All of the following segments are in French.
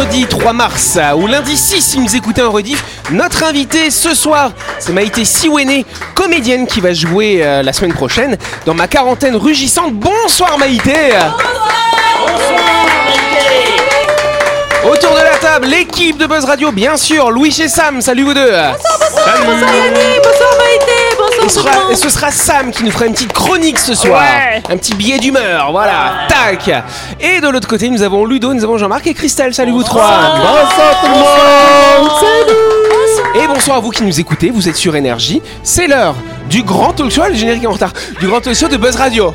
vendredi 3 mars ou lundi 6 si vous écoutez en rediff. Notre invité ce soir, c'est Maïté Siwene, comédienne qui va jouer euh, la semaine prochaine dans ma quarantaine rugissante. Bonsoir Maïté. Autour de la table, l'équipe de Buzz Radio, bien sûr, Louis et Sam, salut vous deux. Bonsoir Yannick, bonsoir Maïté, bonsoir et, sera- ce sera Sam qui nous fera une petite chronique ce soir. Ouais. Un petit billet d'humeur, voilà. Tac. Et de l'autre côté, nous avons Ludo, nous avons Jean-Marc et Christelle. Salut vous trois. Bonsoir tout le monde Et bonsoir à vous qui nous écoutez. Vous êtes sur Énergie. C'est l'heure du grand talk show. Le générique est en retard. Du grand talk show de Buzz Radio.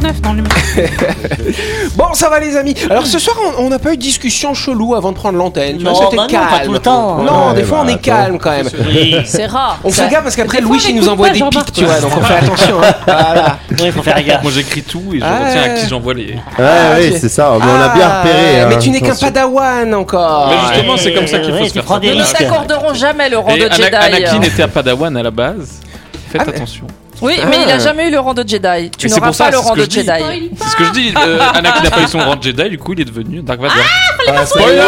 69 dans le Bon, ça va les amis. Alors ce soir, on- on n'a pas eu de discussion chelou avant de prendre l'antenne. Tu vois, Non, c'était bah non, calme. pas tout le temps. Non, Ouais, des fois bah, on est attends. calme quand même. C'est rare. On fait gaffe parce qu'après Des fois, Louis on il nous écoute envoie pas des Jean-Marc, pics, tu vois, donc on fait attention. hein. Voilà. il faut faire gaffe. Moi j'écris tout et je Ah. retiens à qui j'envoie les. Ouais, Ah, oui, c'est ça, mais on a bien Ah, repéré. Mais hein, tu n'es qu'un attention. padawan encore. Mais justement, c'est comme ça qu'il faut Ouais, se tu faire prends des Ils ne risques. s'accorderont jamais le rang Et de Ana- Jedi. Anakin était à Padawan à la base. Faites Ah, mais- attention. Oui, mais Ah. il a jamais eu le rang de Jedi. Tu n'auras ça, pas le rang de. Jedi. C'est ce que je dis. euh, Anakin n'a pas eu son rang de Jedi, du coup il est devenu Dark Vador. Ah, spoiler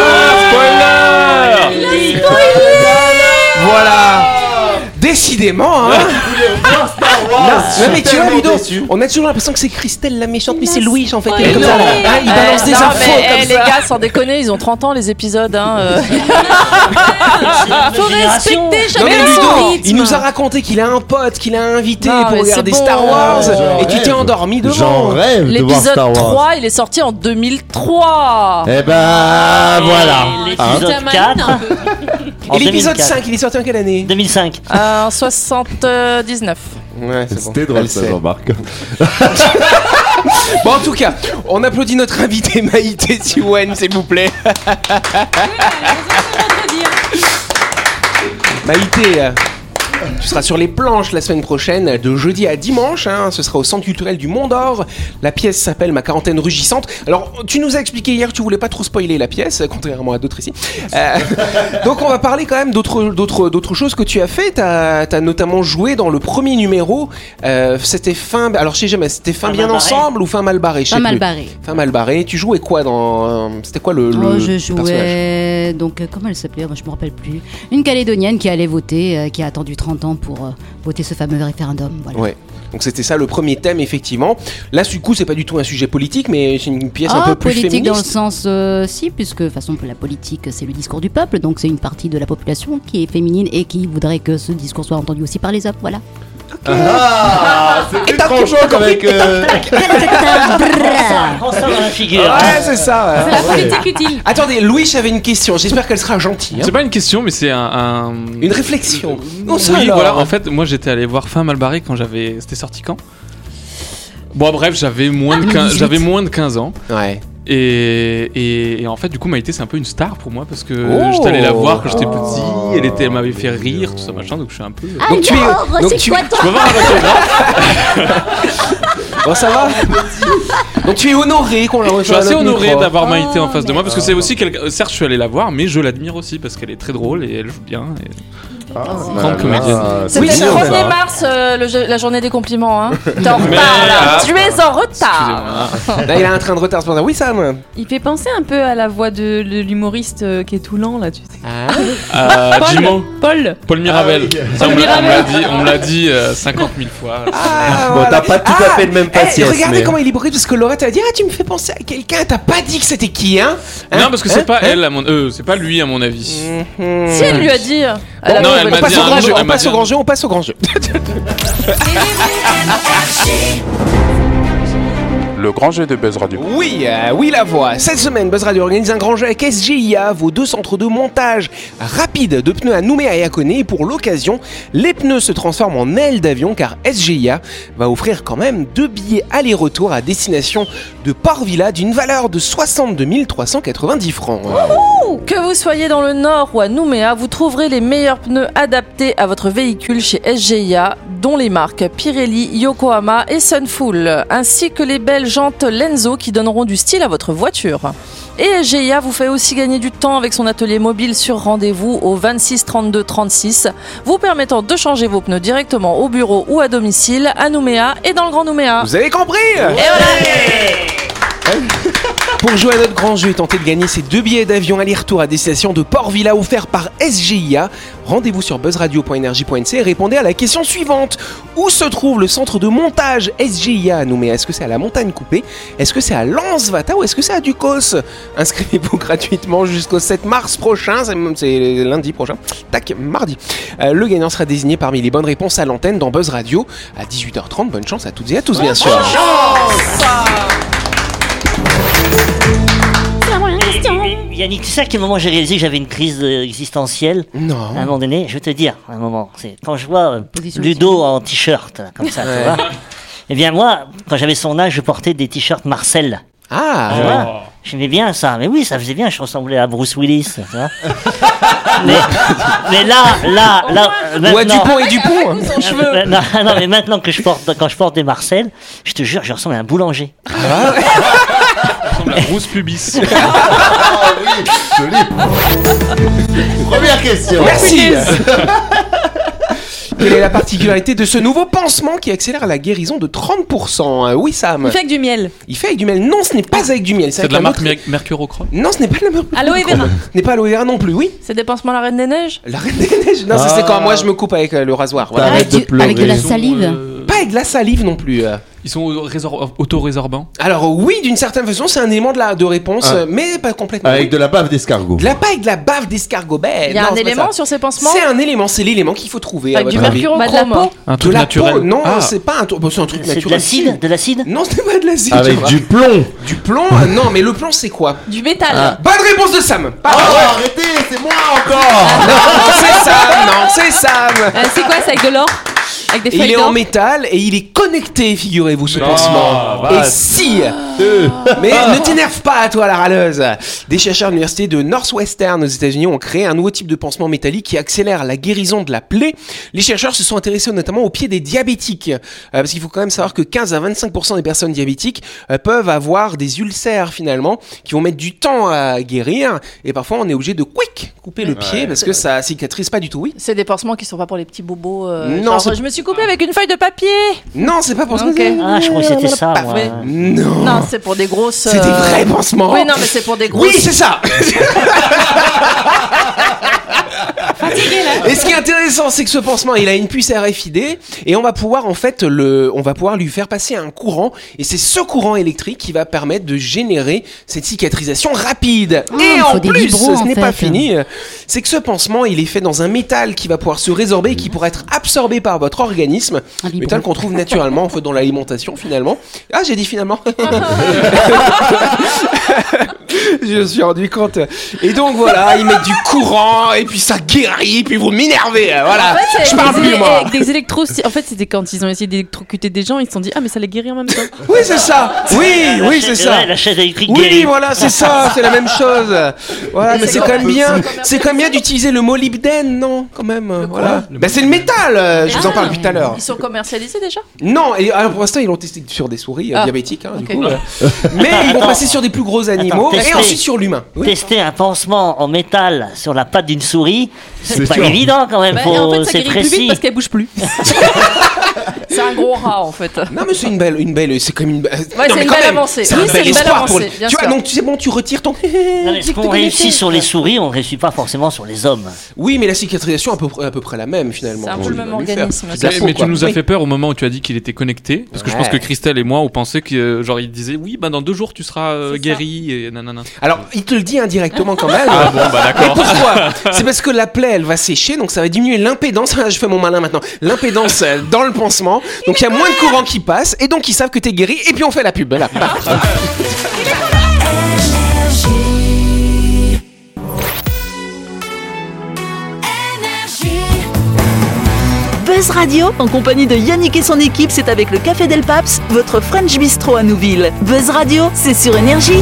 Spoiler Voilà. Décidément, hein. Non, mais tu vois, Ludo, on a toujours l'impression que c'est Christelle la méchante, mais c'est Louis en fait. qui est comme ça. Hein, il balance Eh, des non, infos mais, eh, comme les ça. gars, sans déconner, ils ont 30 ans les épisodes. Hein, euh. Faut respecter Non jamais mais rythme. il nous a raconté qu'il a un pote, qu'il a invité Non, pour mais regarder c'est bon. Star Wars, J'en et tu t'es rêve. endormi J'en devant. rêve de voir L'épisode Star Wars. 3, il est sorti en 2003. Eh ben voilà. Hein L'épisode 4. Et l'épisode 5, il est sorti en quelle année 2005. Euh, En 79. Ouais, c'est bon. C'était drôle Elle ça, sait. Jean-Marc. Bon, en tout cas, on applaudit notre invité Maïté Siwen, s'il vous plaît. Maïté, euh, tu seras sur les planches la semaine prochaine, de jeudi à dimanche. hein, ce sera au Centre culturel du Mont d'Or. La pièce s'appelle Ma quarantaine rugissante. Alors, tu nous as expliqué hier que tu voulais pas trop spoiler la pièce, contrairement à d'autres ici. Euh, donc, on va parler quand même d'autres, d'autres, d'autres choses que tu as fait. Tu as, notamment joué dans le premier numéro. Euh, c'était fin. Alors, je sais jamais, c'était fin Fin bien ensemble ou fin mal barré Pas mal barré. Fin mal barré. Tu jouais quoi dans. C'était quoi le. le Oh, je personnage? jouais donc euh, comment elle s'appelait? Moi, Je me rappelle plus. Une Calédonienne qui allait voter, euh, qui a attendu 30 ans pour euh, voter ce fameux référendum. Voilà. Ouais. Donc c'était ça le premier thème effectivement. Là du coup c'est pas du tout un sujet politique mais c'est une pièce un Ah, peu plus politique dans le sens euh, si, puisque de toute façon la politique c'est le discours du peuple, donc c'est une partie de la population qui est féminine et qui voudrait que ce discours soit entendu aussi par les hommes. Voilà. Ah, c'était tranchant avec. euh, Prends ça dans la figure. Ouais c'est ça. ouais. la politique utile. Attendez Louis avait une question. J'espère qu'elle sera gentille. hein. C'est pas une question, mais c'est un. un- Une réflexion. Non, ça Oui, alors. voilà. En fait, moi j'étais allé voir Fin Malbarré quand j'avais. C'était sorti quand Bon, bref, j'avais moins, de 15... 2018. j'avais moins de 15 ans. Ouais. Et, et, et en fait, du coup, Maïté, c'est un peu une star pour moi parce que Oh. j'étais allé la voir quand j'étais petit. Elle, était, elle m'avait fait rire, tout ça machin. Donc je suis un peu. Donc tu es. Donc tu. Je peux voir un autographe Bon ça va. donc tu es honoré qu'on la Je suis reçoive assez honoré micro. d'avoir Maïté en face de moi parce que c'est aussi quelqu'un. Certes, je suis allé la voir, mais je l'admire aussi parce qu'elle est très drôle et elle joue bien. et- Ah, Grande comédienne. c'est C'était mignon, le 1er ça. mars, euh, le jeu- la journée des compliments. Hein. T'es en Mais- retard là. Tu es en retard. Là il a un train de retard ce matin. Oui Sam. Il fait penser un peu à la voix de, de l'humoriste euh, qui est tout lent là, tu sais. Euh, Paul. Jimo, Paul Paul Mirabel. Ah oui. Ça, on me l'a- on me l'a Mirabel. dit, on me l'a dit euh, 50 000 fois. Ah, Bon, voilà. t'as pas tout à fait le même Eh, regardez mais- comment il est brut parce que Laurette a dit ah tu me fais penser à quelqu'un. T'as pas dit que c'était qui hein, Hein non, parce que c'est Hein pas Hein elle, à mon... euh, c'est pas lui à mon avis. Mhm. Si elle lui a dit. Elle a non, trouvé- elle on m'a passe dit au un grand jeu, on passe au grand jeu, on passe au grand jeu. Le grand jeu de Buzz Radio. Oui, euh, oui la voix. Cette semaine, Buzz Radio organise un grand jeu avec SGIA, vos deux centres de montage rapide de pneus à Nouméa et à Koné. Et pour l'occasion, les pneus se transforment en ailes d'avion car SGIA va offrir quand même deux billets aller-retour à destination de Port-Villa d'une valeur de 62 390 francs. Que vous soyez dans le nord ou à Nouméa, vous trouverez les meilleurs pneus adaptés à votre véhicule chez SGIA, dont les marques Pirelli, Yokohama et Sunfull, ainsi que les belles jantes Lenzo qui donneront du style à votre voiture. Et SGIA vous fait aussi gagner du temps avec son atelier mobile sur rendez-vous au 26 32 36, vous permettant de changer vos pneus directement au bureau ou à domicile à Nouméa et dans le Grand Nouméa. Vous avez compris Pour jouer à notre grand jeu et tenter de gagner ces deux billets d'avion aller-retour à destination de Port-Villa offerts par SGIA, rendez-vous sur buzzradio.energie.nc et répondez à la question suivante. Où se trouve le centre de montage SGIA à Nouméa? Est-ce que c'est à la montagne coupée? Est-ce que c'est à Lansvata ou est-ce que c'est à Ducos? Inscrivez-vous gratuitement jusqu'au 7 mars prochain, c'est lundi prochain, tac, mardi. Euh, le gagnant sera désigné parmi les bonnes réponses à l'antenne dans Buzz Radio à 18h30. Bonne chance à toutes et à tous, bien sûr. Mais Yannick, tu sais à quel moment j'ai réalisé que j'avais une crise euh, existentielle Non. À un moment donné, je vais te dire, à un moment, c'est quand je vois euh, Position Ludo en t-shirt, comme ça, Ouais. tu vois. Eh bien, moi, quand j'avais son âge, je portais des t-shirts Marcel. Ah, Tu vois J'aimais bien ça, mais oui, ça faisait bien, je ressemblais à Bruce Willis, tu vois. mais, mais là, là, là, Ou à Dupont et Dupont. Euh, non, non, mais maintenant que je porte, quand je porte des Marcel, je te jure, je ressemble à un boulanger. à Bruce Pubis. Ah oui, joli. Première question. Merci. Quelle est la particularité de ce nouveau pansement qui accélère la guérison de 30% Euh, Oui, Sam. Il fait avec du miel. Il fait avec du miel. Non, ce n'est pas avec du miel. C'est de la marque autre- Mer- Mercurochrome. Non, ce n'est pas de la marque. Aloe vera. Ce n'est pas aloe vera non plus, oui. C'est des pansements la Reine des Neiges La reine des neiges. Non, ça c'est Ah. quand moi je me coupe avec euh, le rasoir. Voilà. Avec du- pleurer. avec de la salive. euh, Pas avec de la salive non plus. euh. Ils sont résor- auto-résorbants. Alors oui, d'une certaine façon, c'est un élément de, la, de réponse, Ah. mais pas complètement. Avec de la bave d'escargot. De la pas avec de la bave d'escargot. Ben, Il y a non, un c'est élément sur ces pansements C'est un élément, c'est l'élément qu'il faut trouver. Avec du mercurochrome. Bah, de la peau. Un De truc la naturel. peau Non, Ah. c'est pas un, truc- bon, c'est un truc C'est de naturel. l'acide De l'acide Non, ce n'est pas de l'acide. Avec du plomb. Du plomb euh, Non, mais le plomb c'est quoi? Du métal. Ah. Bonne réponse de Sam Oh, arrêtez, c'est moi encore. Non, c'est Sam Non, c'est Sam Euh, c'est quoi C'est avec de l'or? Avec des Et il est en métal et il est connecté, figurez-vous, ce Non, pansement. bah, Et si Mais ne t'énerve pas, toi, la râleuse Des chercheurs de l'université de Northwestern aux États-Unis ont créé un nouveau type de pansement métallique qui accélère la guérison de la plaie. Les chercheurs se sont intéressés notamment aux pieds des diabétiques. Euh, parce qu'il faut quand même savoir que 15 à 25% des personnes diabétiques euh, peuvent avoir des ulcères, finalement, qui vont mettre du temps à guérir. Et parfois, on est obligé de quick couper le pied parce que ça cicatrise pas du tout, oui. C'est des pansements qui sont pas pour les petits bobos. euh, Non, genre, je me suis coupé avec une feuille de papier. Non, c'est pas pour ça. Ok. Ah, je crois que c'était ça, moi. Non, c'est pour des grosses. C'est des euh, vrais pansements. Oui, non, mais c'est pour des grosses. Oui, c'est ça. Et ce qui est intéressant, c'est que ce pansement, il a une puce RFID et on va pouvoir en fait le, on va pouvoir lui faire passer un courant et c'est ce courant électrique qui va permettre de générer cette cicatrisation rapide. Ah, et en plus, vibros, ce n'est pas fini, c'est que ce pansement, il est fait dans un métal qui va pouvoir se résorber et qui pourra être absorbé par votre organisme, Un métal qu'on trouve naturellement en fait dans l'alimentation finalement. Ah, j'ai dit finalement. Je me suis rendu compte. Et donc voilà, ils mettent du courant et puis ça guérit, puis vous m'énervez. hein, Voilà. En fait, Je parle plus moi. avec des électros. En fait, c'était quand ils ont essayé d'électrocuter des gens, ils se sont dit ah mais ça les guérit en même temps. Oui, c'est ça. Oui, La oui, c'est ça. la chaise électrique Oui, guérit. voilà, c'est ça, c'est la même chose. Voilà, mais c'est c'est quand même bien, c'est quand même bien d'utiliser le mot libden, non, quand même. Voilà. Bah c'est le métal. euh, Je vous en Ah. parle depuis tout à l'heure. Ils sont commercialisés déjà Non, et alors pour l'instant ils l'ont testé sur des souris euh, Ah. diabétiques, hein, Ok. du coup. euh. Mais ils vont passer sur des plus gros animaux et tester. ensuite sur l'humain. Oui. Tester un pansement en métal sur la patte d'une souris, c'est pas sûr. évident quand même. Bah, faut- en fait, ça c'est guérit plus vite parce qu'elle bouge plus. C'est un gros rat en fait. Non mais c'est une belle, une belle, c'est comme une. Ouais, c'est une belle avancée. C'est Oui, un bel espoir pour. Tu vois, donc c'est bon, tu retires ton. Qu'on réussit sur les souris, on réussit pas forcément sur les hommes. Oui, mais la cicatrisation est à peu près, à peu près la même finalement. C'est un peu On le même organisme. Mais, peau, mais tu nous as fait peur au moment où tu as dit qu'il était connecté. Parce que je pense que Christelle et moi, on pensait que, euh, genre, il disait oui, bah dans deux jours tu seras euh, guéri et nanana. Alors, il te le dit indirectement quand même. Ah bon, bah d'accord. pourquoi? C'est parce que la plaie, elle va sécher, donc ça va diminuer l'impédance. Je fais mon malin maintenant. L'impédance euh, dans le Donc il y a moins de courant qui passe et donc ils savent que t'es guéri et puis on fait la pub. Buzz Radio, en compagnie de Yannick et son équipe, c'est avec le Café Del Paps, votre French Bistro à Nouville. Buzz Radio, c'est sur Énergie.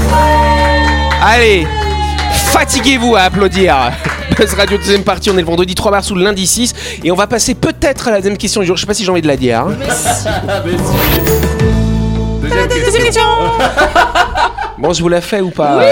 Allez, fatiguez-vous à applaudir. Buzz Radio deuxième partie, on est le vendredi 3 mars ou le lundi 6 et on va passer peut-être à la deuxième question du jour. Je sais pas si j'ai envie de la dire. hein. Deuxième question. Bon, je vous la fais ou pas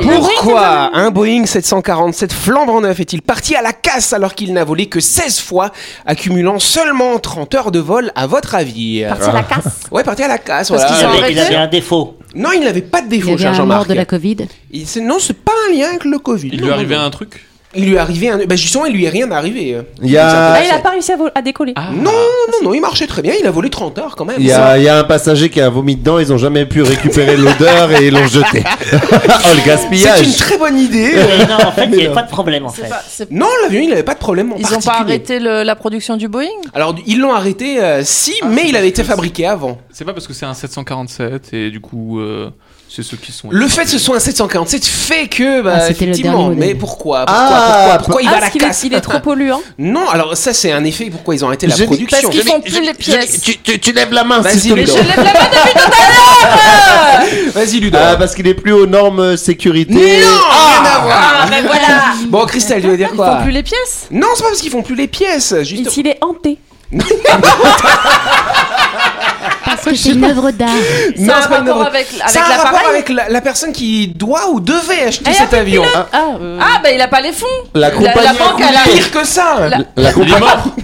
Pourquoi un Boeing 747 flambant neuf est-il parti à la casse alors qu'il n'a volé que 16 fois, accumulant seulement 30 heures de vol à votre avis? Parti à la casse. Ouais, parti à la casse, Parce voilà. qu'ils Il sont avait, il arrêtés avait un défaut. Non, il n'avait pas de Il défaut, avait cher un mort Jean-Marc. de la Covid. Il- c'est- Non, c'est pas un lien avec le Covid. Il lui non, arrivait non. un truc? Il lui est arrivé un... Bah justement, il lui est rien arrivé. Il y a, Ah, il a pas réussi à, décoller. Non, non, non, il marchait très bien, il a volé 30 heures quand même. il y a, il y a un passager qui a vomi dedans, ils ont jamais pu récupérer l'odeur et ils l'ont jeté. oh le C'est une gaspillage très bonne idée. Mais non, en fait, il n'y avait pas de problème en fait. pas- Non, l'avion, il avait pas de problème en Ils ont pas arrêté le- la production du Boeing? Alors, ils l'ont arrêté, euh, si, mais il avait été fabriqué avant. C'est pas parce que c'est un 747 et du coup, euh, c'est ceux qui sont. Le fait que ce soit un 747 fait que, bah, Ah, c'était le effectivement, mais pourquoi Pourquoi, Ah, pourquoi, pourquoi il Ah, va à la parce qu'il est, casse il est trop polluant. Non, alors ça, c'est un effet pourquoi ils ont arrêté la Je production. Parce qu'ils font plus les je- pièces. Tu, tu- tu lèves la main, Vas-y, plaît. je lève la main depuis tout à l'heure Vas-y, Ludo. Ah, parce qu'il est plus aux normes sécurité. non, rien à voir. Ah, ben voilà Bon, Christelle, tu veux dire Ils quoi font plus les pièces Non, c'est pas parce qu'ils font plus les pièces, juste. s'il est hanté. Parce que c'est une œuvre d'art. Non, Ça a c'est un pas une rapport œuvre- avec, Ça a un rapport avec la, la personne qui doit ou devait acheter Et cet avion. Ah, euh, Ah, bah il a pas les fonds La La, compagnie, la banque, elle a... Pire que ça. La- la, compagnie,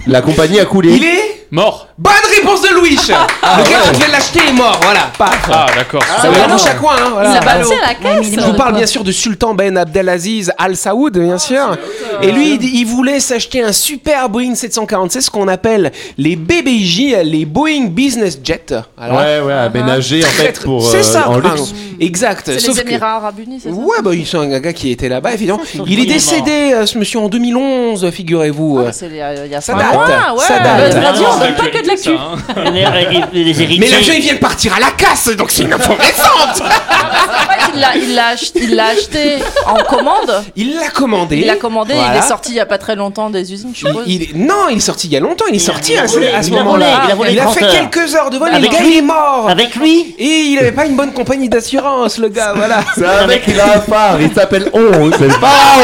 la compagnie a coulé. Il est Mort Bonne réponse de Louis Le gars qui devait l'acheter est mort, voilà. Paf. Ah, d'accord. Ça non. bouche à coin, hein, voilà. Il a balancé à la caisse Je vous parle bien sûr de Sultan Ben Abdelaziz Al Saoud, bien sûr. Et lui, il, il voulait s'acheter un super Boeing 747, ce qu'on appelle les BBJ, les Boeing Business Jet. Alors, Ouais, ouais, aménagé en très, fait très- pour c'est euh, ça, en luxe. Exact. C'est Sauf les Émirats Arabes Unis, c'est ça? Ouais, bah, il c'est un gars qui était là-bas, évidemment. Il est décédé, euh, ce monsieur, en 2011, figurez-vous. Ah, c'est il y a- il y a Ça date. mois, ouais. Ça date. Radio, on donne pas que de l'actu. hein. Les, les. Mais l'avion, il vient de partir à la casse, donc c'est une info récente. En fait, il l'a- il l'a ach- il l'a acheté en commande. Il l'a commandé. Il l'a commandé. Il est sorti il y a pas très longtemps des usines, je Il- suppose. il Non, il est sorti il y a longtemps. Il est sorti à, ce- à moment-là. il a volé Il a 30 fait quelques heures de vol et le Avec gars lui il est mort. Avec lui Et il avait pas une bonne compagnie d'assurance, le gars, voilà. C'est un mec, il a un phare, il s'appelle On, c'est le phare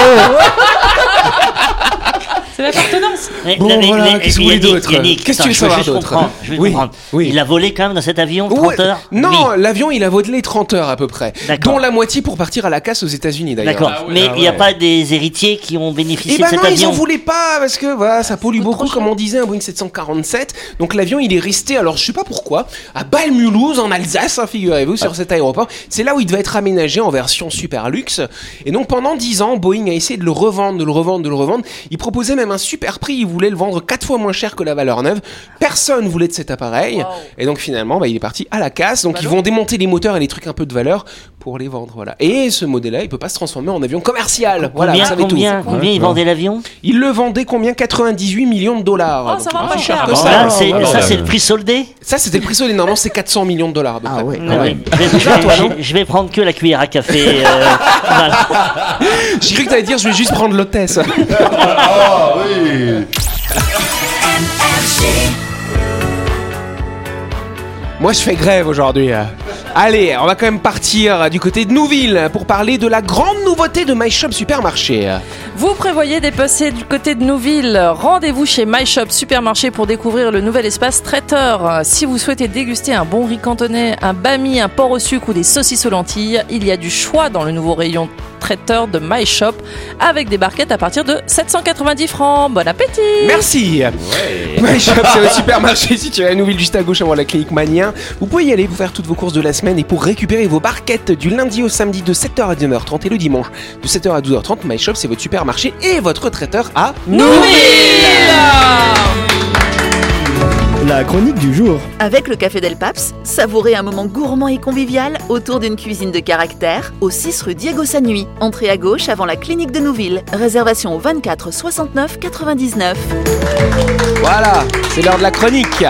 c'est l'appartenance. Mais Bon, voilà, qu'est-ce que vous Yannick, voulez d'autre Yannick, Qu'est-ce que attends, tu veux savoir d'autre comprendre, Je vais Oui, oui. Il a volé quand même dans cet avion 30 Ouais. heures Non, l'avion il a volé 30 heures à peu près. D'accord. Dont la moitié pour partir à la casse aux États-Unis d'ailleurs. D'accord. Ah ouais, mais ah il n'y a pas des héritiers qui ont bénéficié Et de bah cet non, ils avion en voulaient pas parce que voilà, ça pollue beaucoup, comme on disait, un Boeing 747. Donc l'avion, il est resté, alors je sais pas pourquoi, à Balmulhouse en Alsace, hein, figurez-vous, sur cet aéroport. C'est là où il devait être aménagé en version super luxe. Et donc pendant 10 ans, Boeing a essayé de le revendre, de le revendre, de le revendre. Il proposait même un super prix. Il voulait le vendre 4 fois moins cher que la valeur neuve. Personne voulait de cet appareil. Wow. Et donc finalement, bah, il est parti à la casse. Donc Bah ils vont démonter les moteurs et les trucs un peu de valeur pour les vendre. Voilà. Et ce modèle-là, il peut pas se transformer en avion commercial. Voilà, Combien, vous savez tout. combien, ils vendaient l'avion Il le vendait combien? 98 millions de dollars. Oh, ça va pas cher. que Bon, ça. là, c'est- voilà. Ça, c'est le prix soldé Ça, c'était le prix solide. Normalement, c'est 400 millions de dollars. Ah ouais, Ah oui. Je, vais, je vais- toi, non je- je vais prendre que la cuillère à café. euh, voilà. J'ai cru que t'allais dire, je vais juste prendre l'hôtesse. Ah oui Moi, je fais grève aujourd'hui. Allez, on va quand même partir du côté de Nouville pour parler de la grande nouveauté de My Shop Supermarché. Vous prévoyez dépasser du côté de Nouville Rendez-vous chez My Shop Supermarché pour découvrir le nouvel espace traiteur. Si vous souhaitez déguster un bon riz cantonais, un bami, un porc au sucre ou des saucisses aux lentilles, il y a du choix dans le nouveau rayon traiteur de My Shop avec des barquettes à partir de 790 francs. Bon appétit Merci. My Shop, c'est le supermarché situé à Nouville, juste à gauche avant la clinique Manien. Vous pouvez y aller pour faire toutes vos courses de la semaine et pour récupérer vos barquettes du lundi au samedi de 7h à 19h30 et le dimanche de 7h à 12h30. My Shop, c'est votre supermarché et votre traiteur à La chronique du jour. Avec le Café Del Paps, savourez un moment gourmand et convivial autour d'une cuisine de caractère au 6 rue Diego Sanui. Entrée à gauche avant la clinique de Nouville. Réservation au 24 69 99. Voilà, c'est l'heure de la chronique.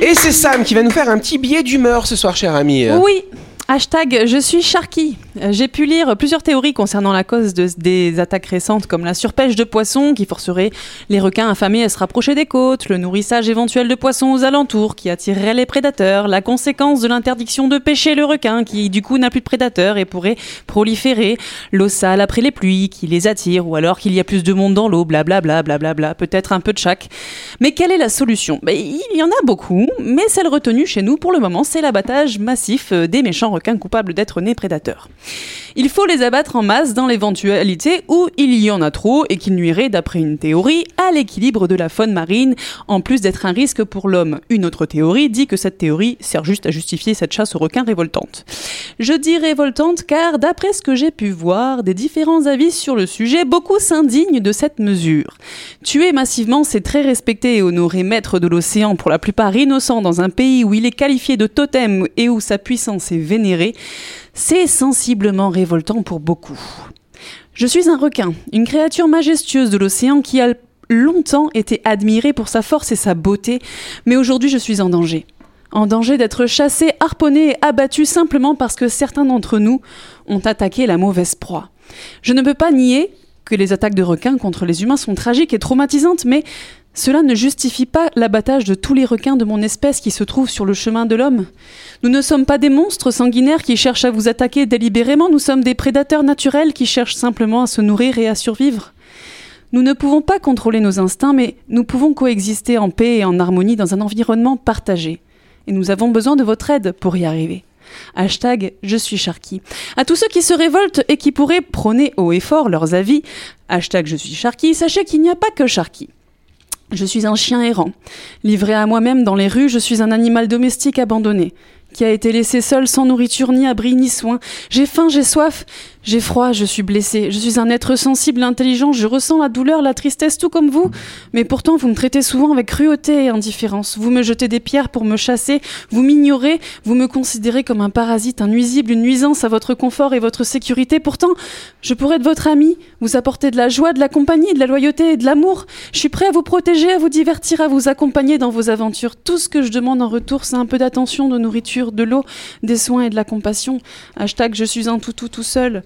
Et c'est Sam qui va nous faire un petit billet d'humeur ce soir, cher ami. Oui. Hashtag je suis Sharky. Euh, J'ai pu lire plusieurs théories concernant la cause de- des attaques récentes comme la surpêche de poissons qui forcerait les requins affamés à se rapprocher des côtes, le nourrissage éventuel de poissons aux alentours qui attirerait les prédateurs, la conséquence de l'interdiction de pêcher le requin qui du coup n'a plus de prédateurs et pourrait proliférer, l'eau sale après les pluies qui les attire ou alors qu'il y a plus de monde dans l'eau, blablabla, blablabla, peut-être un peu de chaque. Mais quelle est la solution? Ben, Il y en a beaucoup, mais celle retenue chez nous pour le moment, c'est l'abattage massif euh, des méchants requins coupables d'être nés prédateurs. Il faut les abattre en masse dans l'éventualité où il y en a trop et qu'ils nuiraient, d'après une théorie, à l'équilibre de la faune marine, en plus d'être un risque pour l'homme. Une autre théorie dit que cette théorie sert juste à justifier cette chasse aux requins révoltante. Je dis révoltante car, d'après ce que j'ai pu voir des différents avis sur le sujet, beaucoup s'indignent de cette mesure. Tuer massivement ces très respectés et honorés maîtres de l'océan, pour la plupart innocents dans un pays où il est qualifié de totem et où sa puissance est vénérée, c'est sensiblement révoltant pour beaucoup. Je suis un requin, une créature majestueuse de l'océan qui a longtemps été admirée pour sa force et sa beauté, mais aujourd'hui je suis en danger. En danger d'être chassé, harponné et abattu simplement parce que certains d'entre nous ont attaqué la mauvaise proie. Je ne peux pas nier que les attaques de requins contre les humains sont tragiques et traumatisantes, mais cela ne justifie pas l'abattage de tous les requins de mon espèce qui se trouvent sur le chemin de l'homme. Nous ne sommes pas des monstres sanguinaires qui cherchent à vous attaquer délibérément, nous sommes des prédateurs naturels qui cherchent simplement à se nourrir et à survivre. Nous ne pouvons pas contrôler nos instincts, mais nous pouvons coexister en paix et en harmonie dans un environnement partagé. Et nous avons besoin de votre aide pour y arriver. Hashtag je suis Sharky. À tous ceux qui se révoltent et qui pourraient prôner haut et fort leurs avis, hashtag je suis Sharky, sachez qu'il n'y a pas que Sharky. Je suis un chien errant. Livré à moi-même dans les rues, je suis un animal domestique abandonné, qui a été laissé seul sans nourriture ni abri ni soin. J'ai faim, j'ai soif, j'ai froid, je suis blessé. Je suis un être sensible, intelligent, je ressens la douleur, la tristesse, tout comme vous. Mais pourtant, vous me traitez souvent avec cruauté et indifférence. Vous me jetez des pierres pour me chasser, vous m'ignorez, vous me considérez comme un parasite, un nuisible, une nuisance à votre confort et votre sécurité. Pourtant, je pourrais être votre ami, vous apporter de la joie, de la compagnie, de la loyauté et de l'amour. Je suis prêt à vous protéger, à vous divertir, à vous accompagner dans vos aventures. Tout ce que je demande en retour, c'est un peu d'attention, de nourriture, de l'eau, des soins et de la compassion. Hashtag je suis un toutou tout seul.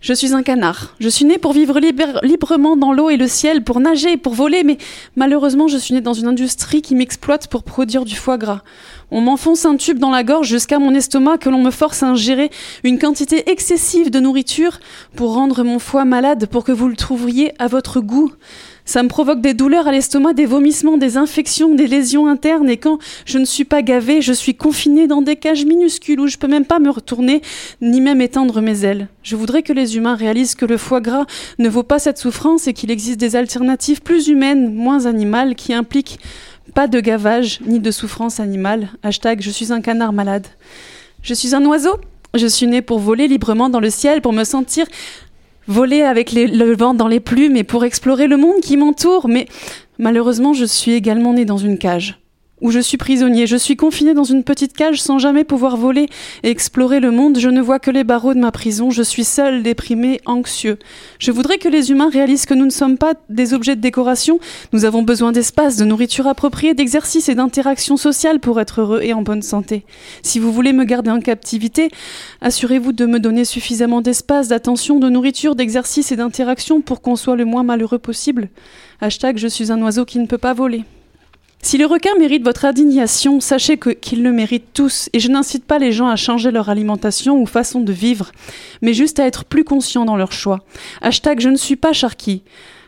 Je suis un canard. Je suis né pour vivre libre- librement dans l'eau et le ciel, pour nager pour voler, mais malheureusement, je suis né dans une industrie qui m'exploite pour produire du foie gras. On m'enfonce un tube dans la gorge jusqu'à mon estomac que l'on me force à ingérer une quantité excessive de nourriture pour rendre mon foie malade pour que vous le trouviez à votre goût. Ça me provoque des douleurs à l'estomac, des vomissements, des infections, des lésions internes. Et quand je ne suis pas gavée, je suis confinée dans des cages minuscules où je peux même pas me retourner, ni même étendre mes ailes. Je voudrais que les humains réalisent que le foie gras ne vaut pas cette souffrance et qu'il existe des alternatives plus humaines, moins animales, qui impliquent pas de gavage ni de souffrance animale. Hashtag je suis un canard malade. Je suis un oiseau. Je suis né pour voler librement dans le ciel, pour me sentir voler avec les- le vent dans les plumes et pour explorer le monde qui m'entoure. Mais malheureusement, je suis également né dans une cage. Où je suis prisonnier, je suis confiné dans une petite cage sans jamais pouvoir voler et explorer le monde, je ne vois que les barreaux de ma prison, je suis seul, déprimé, anxieux. Je voudrais que les humains réalisent que nous ne sommes pas des objets de décoration, nous avons besoin d'espace, de nourriture appropriée, d'exercice et d'interaction sociale pour être heureux et en bonne santé. Si vous voulez me garder en captivité, assurez-vous de me donner suffisamment d'espace, d'attention, de nourriture, d'exercice et d'interaction pour qu'on soit le moins malheureux possible. Hashtag je suis un oiseau qui ne peut pas voler. Si le requin mérite votre indignation, sachez que- qu'ils le méritent tous, et je n'incite pas les gens à changer leur alimentation ou façon de vivre, mais juste à être plus conscients dans leur choix. Hashtag je ne suis pas Sharky.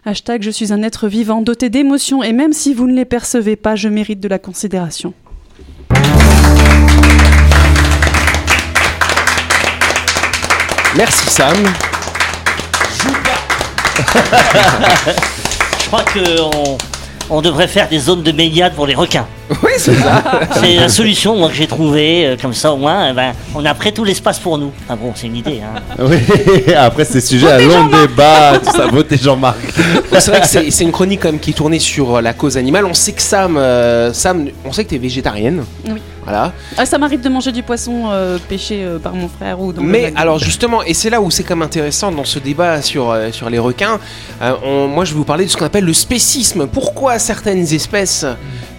Hashtag je suis un être vivant doté d'émotions, et même si vous ne les percevez pas, je mérite de la considération. Merci Sam. Je crois que on, devrait faire des zones de baignade pour les requins. Oui, c'est ça. C'est la solution moi, que j'ai trouvée, euh, comme ça au moins, eh ben, on a près tout l'espace pour nous. Ah bon, c'est une idée. Hein. Oui, après c'est sujet à long débat, tout ça, votez Jean-Marc. C'est vrai que c'est c'est une chronique quand même qui est tournée sur euh, la cause animale. On sait que Sam, euh, Sam, on sait que tu es végétarienne. Oui. Voilà. Ah, ça m'arrive de manger du poisson euh, pêché euh, par mon frère ou dans le Mais lac. alors justement, et c'est là où c'est quand même intéressant dans ce débat sur, euh, sur les requins, euh, on- moi je vais vous parler de ce qu'on appelle le spécisme. Pourquoi certaines espèces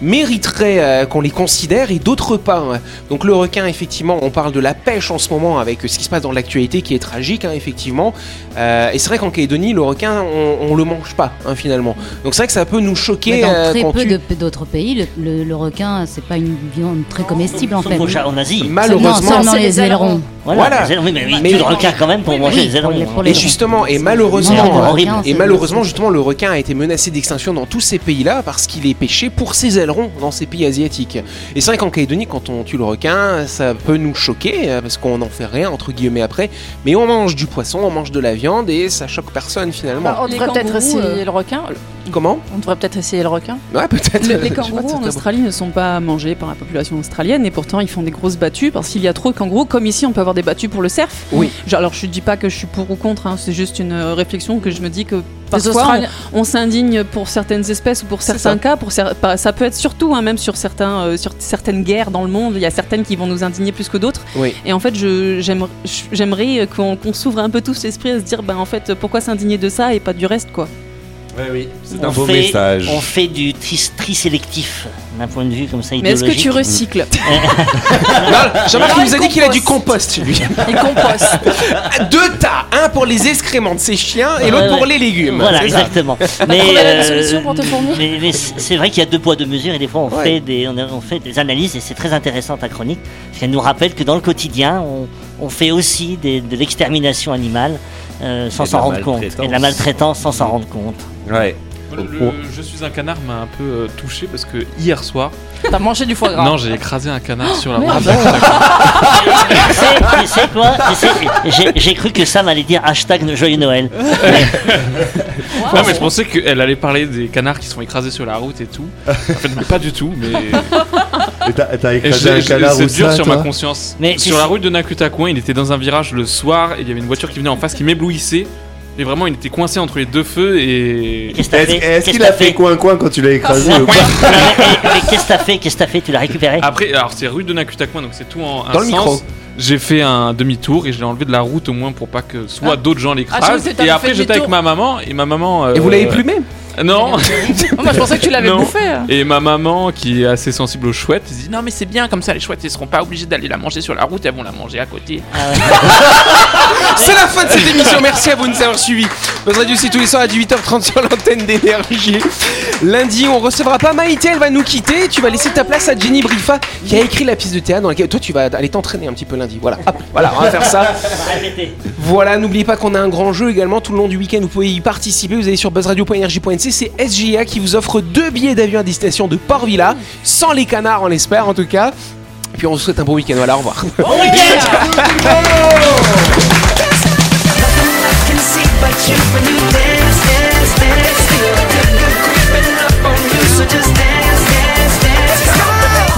mériteraient euh, qu'on les considère et d'autres pas hein. Donc le requin, effectivement, on parle de la pêche en ce moment avec ce qui se passe dans l'actualité qui est tragique, hein, effectivement. Euh, et c'est vrai qu'en Calédonie, le requin, on, on le mange pas, hein, finalement. Donc c'est vrai que ça peut nous choquer. Mais dans euh, très quand peu tu- de- d'autres pays, le, le- le requin, c'est pas une viande très comestible en fait. en Asie. Malheureusement, Seulement, seulement c'est les les ailerons. Voilà, Voilà. Oui, mais il Mais- tue le requin quand même pour manger oui, les ailerons. pour les- pour Et justement, et malheureusement, le horrible. requin, Et malheureusement, justement, le requin a été menacé d'extinction dans tous ces pays-là parce qu'il est pêché pour ses ailerons dans ces pays asiatiques. Et c'est vrai qu'en Calédonie, quand on tue le requin, ça peut nous choquer euh, parce qu'on n'en fait rien, entre guillemets, après. Mais on mange du poisson, on mange de la viande et ça choque personne finalement. Bah, on devrait peut-être essayer euh, le requin. Comment On devrait peut-être essayer le requin. Ouais, peut-être. Les, pas, kangourous en Australie ne sont pas mangés par la population australienne et pourtant ils font des grosses battues parce qu'il y a trop de kangourous. Comme ici, on peut avoir des battues pour le surf. Oui. Genre, Alors je dis pas que je suis pour ou contre, hein, c'est juste une euh, réflexion que je me dis que parfois on, on s'indigne pour certaines espèces ou pour certains cas. Pour cer- pas- ça peut être surtout hein, même sur certains, euh, sur certaines guerres dans le monde. Il y a certaines qui vont nous indigner plus que d'autres. Oui. Et en fait, j'aimerais qu'on s'ouvre un peu tous l'esprit à se dire, ben en fait, pourquoi s'indigner de ça et pas du reste quoi. Ouais, oui, c'est On un beau fait- message. On fait du tri, tri sélectif d'un point de vue comme ça Mais est-ce que tu recycles Non, Jean-Marc nous a dit qu'il a du compost lui. Il composte. Deux tas, un pour les excréments de ses chiens et Ouais, l'autre ouais. pour les légumes. Voilà, exactement. Mais, euh, pour mais, mais c'est vrai qu'il y a deux poids, deux mesures, et des fois on, Ouais. fait, des, on, fait des analyses, et c'est très intéressant ta chronique, parce qu'elle nous rappelle que dans le quotidien, on, on fait aussi des- de l'extermination animale euh, sans s'en rendre compte, et de la maltraitance sans s'en rendre compte. Ouais. Le- le je suis un canard m'a un peu euh, touché parce que hier soir, T'as mangé du foie gras. non, j'ai écrasé un canard sur la route. tu, sais, tu sais quoi Tu sais, j'ai- cru que Sam allait dire hashtag joyeux Noël. Non, mais je pensais qu'elle allait parler des canards qui sont écrasés sur la route et tout. En fait, mais pas du tout. Mais Et t'as Et écrasé un canard c'est dur ça, sur toi ma conscience. Mais sur la route de Nakutakoin, il était dans un virage le soir et il y avait une voiture qui venait en face qui m'éblouissait. Et vraiment, il était coincé entre les deux feux et. Qu'est-ce que t'as fait est-ce Qu'est-ce qu'il que a fait coin-coin quand tu l'as écrasé ou pas mais, qu'est-ce que t'as fait Qu'est-ce que t'as fait Tu l'as récupéré Après, alors c'est rue de Nakutakoin, donc c'est tout en un Dans le sens. micro. J'ai fait un demi-tour et je l'ai enlevé de la route au moins pour pas que soit Ah. d'autres gens Ah, je l'écrasent. croyais que t'avais et après, j'étais avec demi-tour. ma maman et ma maman. Et vous euh, l'avez plumé Non. Moi, je pensais que tu l'avais Non. bouffé. hein. Et ma maman, qui est assez sensible aux chouettes, elle dit non mais c'est bien comme ça les chouettes, elles seront pas obligées d'aller la manger sur la route, elles vont la manger à côté. Ah. C'est la fin de cette émission. Merci à vous de nous avoir suivis. Buzz Radio, c'est tous les soirs à 18h30 sur l'antenne d'énergie. Lundi, on recevra pas Maïté, elle va nous quitter. Tu vas laisser ta place à Jenny Brifa, qui a écrit la pièce de théâtre dans laquelle toi tu vas aller t'entraîner un petit peu lundi. Voilà, Hop, voilà, on va faire ça. Voilà, n'oubliez pas qu'on a un grand jeu également tout le long du week-end. Vous pouvez y participer. Vous allez sur buzzradio.energie.nc. C'est SGA qui vous offre deux billets d'avion à destination de Port Villa, sans les canards, on l'espère en tout cas. Puis on vous souhaite un bon week-end. Voilà, au revoir.